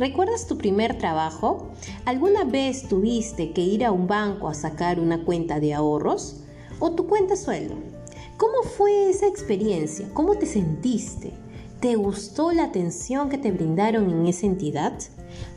¿Recuerdas tu primer trabajo? ¿Alguna vez tuviste que ir a un banco a sacar una cuenta de ahorros? ¿O tu cuenta sueldo? ¿Cómo fue esa experiencia? ¿Cómo te sentiste? ¿Te gustó la atención que te brindaron en esa entidad?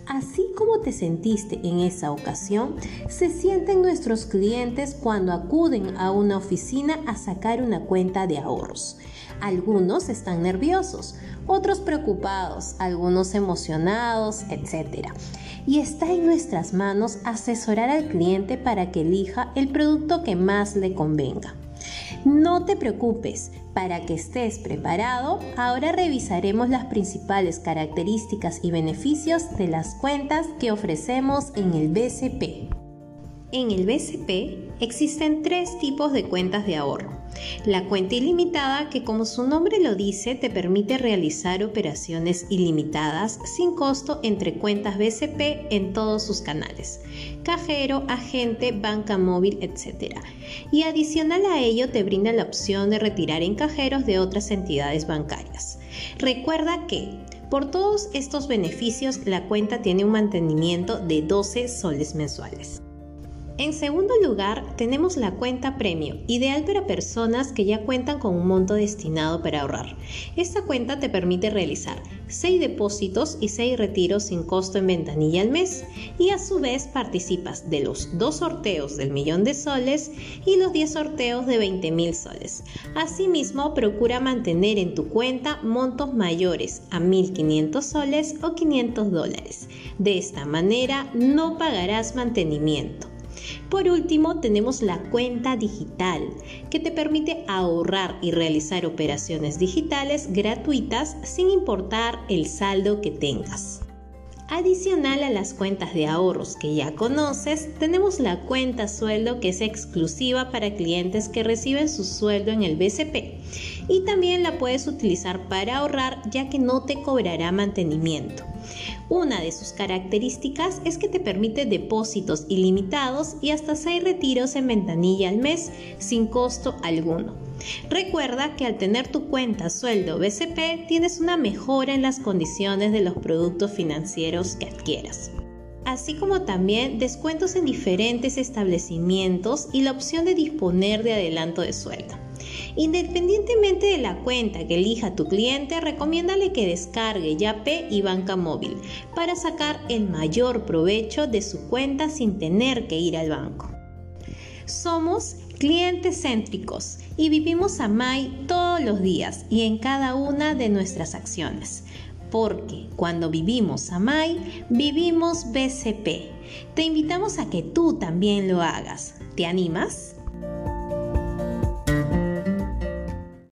Así como te sentiste en esa ocasión, se sienten nuestros clientes cuando acuden a una oficina a sacar una cuenta de ahorros. Algunos están nerviosos, otros preocupados, algunos emocionados, etc. Y está en nuestras manos asesorar al cliente para que elija el producto que más le convenga. No te preocupes, para que estés preparado, ahora revisaremos las principales características y beneficios de las cuentas que ofrecemos en el BCP. En el BCP existen tres tipos de cuentas de ahorro. La cuenta ilimitada que como su nombre lo dice te permite realizar operaciones ilimitadas sin costo entre cuentas BCP en todos sus canales, cajero, agente, banca móvil, etc. Y adicional a ello te brinda la opción de retirar en cajeros de otras entidades bancarias. Recuerda que por todos estos beneficios la cuenta tiene un mantenimiento de 12 soles mensuales. En segundo lugar, tenemos la cuenta premio, ideal para personas que ya cuentan con un monto destinado para ahorrar. Esta cuenta te permite realizar 6 depósitos y 6 retiros sin costo en ventanilla al mes y a su vez participas de los 2 sorteos del millón de soles y los 10 sorteos de 20 mil soles. Asimismo, procura mantener en tu cuenta montos mayores a 1.500 soles o 500 dólares. De esta manera no pagarás mantenimiento. Por último, tenemos la cuenta digital, que te permite ahorrar y realizar operaciones digitales gratuitas sin importar el saldo que tengas. Adicional a las cuentas de ahorros que ya conoces, tenemos la cuenta sueldo que es exclusiva para clientes que reciben su sueldo en el BCP y también la puedes utilizar para ahorrar ya que no te cobrará mantenimiento. Una de sus características es que te permite depósitos ilimitados y hasta 6 retiros en ventanilla al mes sin costo alguno. Recuerda que al tener tu cuenta sueldo BCP tienes una mejora en las condiciones de los productos financieros que adquieras así como también descuentos en diferentes establecimientos y la opción de disponer de adelanto de sueldo. Independientemente de la cuenta que elija tu cliente, recomiéndale que descargue Yape y Banca Móvil para sacar el mayor provecho de su cuenta sin tener que ir al banco. Somos clientes céntricos y vivimos a MAI todos los días y en cada una de nuestras acciones. Porque cuando vivimos a MAI, vivimos BCP. Te invitamos a que tú también lo hagas. ¿Te animas?